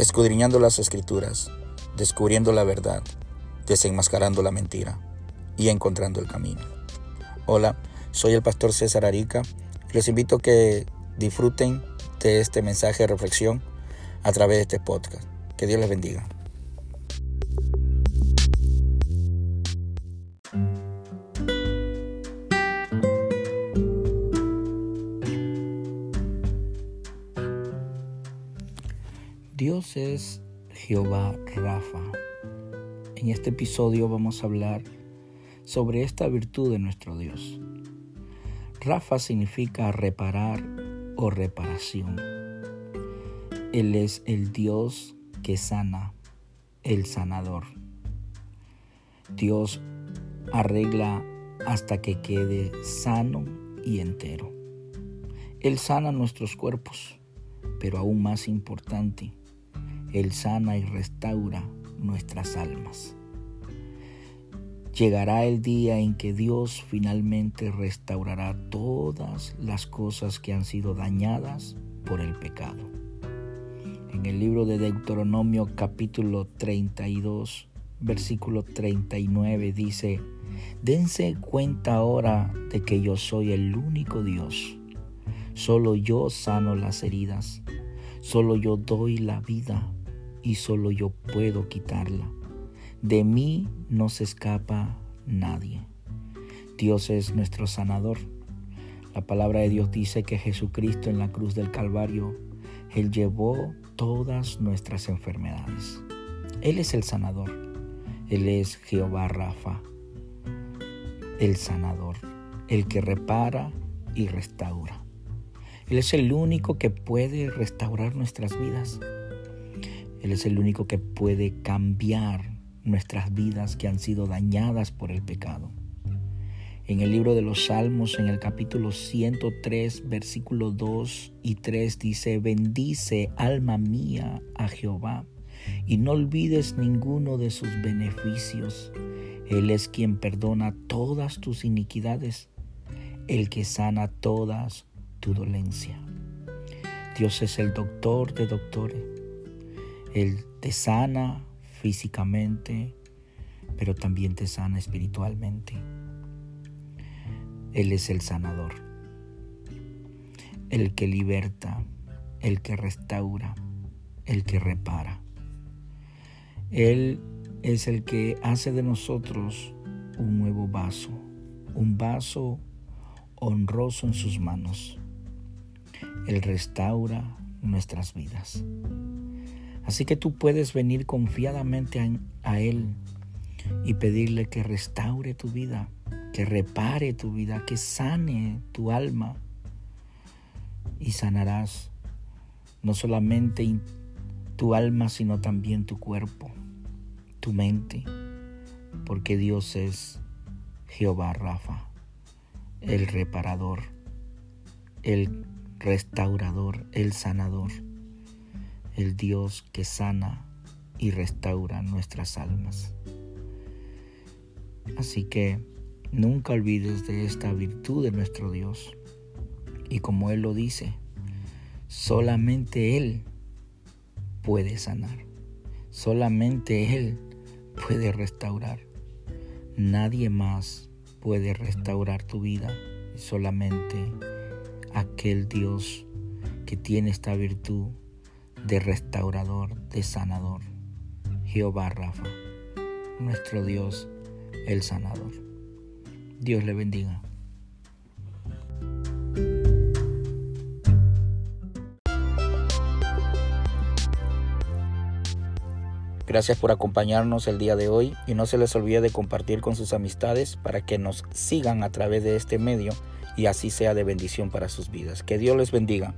escudriñando las escrituras, descubriendo la verdad, desenmascarando la mentira y encontrando el camino. Hola, soy el pastor César Arica y les invito a que disfruten de este mensaje de reflexión a través de este podcast. Que Dios les bendiga. Dios es Jehová Rafa. En este episodio vamos a hablar sobre esta virtud de nuestro Dios. Rafa significa reparar o reparación. Él es el Dios que sana, el sanador. Dios arregla hasta que quede sano y entero. Él sana nuestros cuerpos, pero aún más importante, él sana y restaura nuestras almas. Llegará el día en que Dios finalmente restaurará todas las cosas que han sido dañadas por el pecado. En el libro de Deuteronomio capítulo 32, versículo 39 dice, Dense cuenta ahora de que yo soy el único Dios. Solo yo sano las heridas. Solo yo doy la vida y solo yo puedo quitarla. De mí no se escapa nadie. Dios es nuestro sanador. La palabra de Dios dice que Jesucristo en la cruz del Calvario, Él llevó todas nuestras enfermedades. Él es el sanador. Él es Jehová Rafa, el sanador, el que repara y restaura. Él es el único que puede restaurar nuestras vidas. Él es el único que puede cambiar nuestras vidas que han sido dañadas por el pecado. En el libro de los Salmos, en el capítulo 103, versículo 2 y 3 dice, bendice alma mía a Jehová y no olvides ninguno de sus beneficios. Él es quien perdona todas tus iniquidades, el que sana todas tu dolencia. Dios es el doctor de doctores él te sana físicamente, pero también te sana espiritualmente. Él es el sanador, el que liberta, el que restaura, el que repara. Él es el que hace de nosotros un nuevo vaso, un vaso honroso en sus manos. Él restaura nuestras vidas. Así que tú puedes venir confiadamente a, Él y pedirle que restaure tu vida, que repare tu vida, que sane tu alma. Y sanarás no solamente tu alma, sino también tu cuerpo, tu mente, porque Dios es Jehová Rafa, el reparador, el restaurador, el sanador el Dios que sana y restaura nuestras almas. Así que nunca olvides de esta virtud de nuestro Dios. Y como Él lo dice, solamente Él puede sanar. Solamente Él puede restaurar. Nadie más puede restaurar tu vida. Solamente aquel Dios que tiene esta virtud de restaurador, de sanador. Jehová Rafa, nuestro Dios, el sanador. Dios le bendiga. Gracias por acompañarnos el día de hoy y no se les olvide de compartir con sus amistades para que nos sigan a través de este medio y así sea de bendición para sus vidas. Que Dios les bendiga.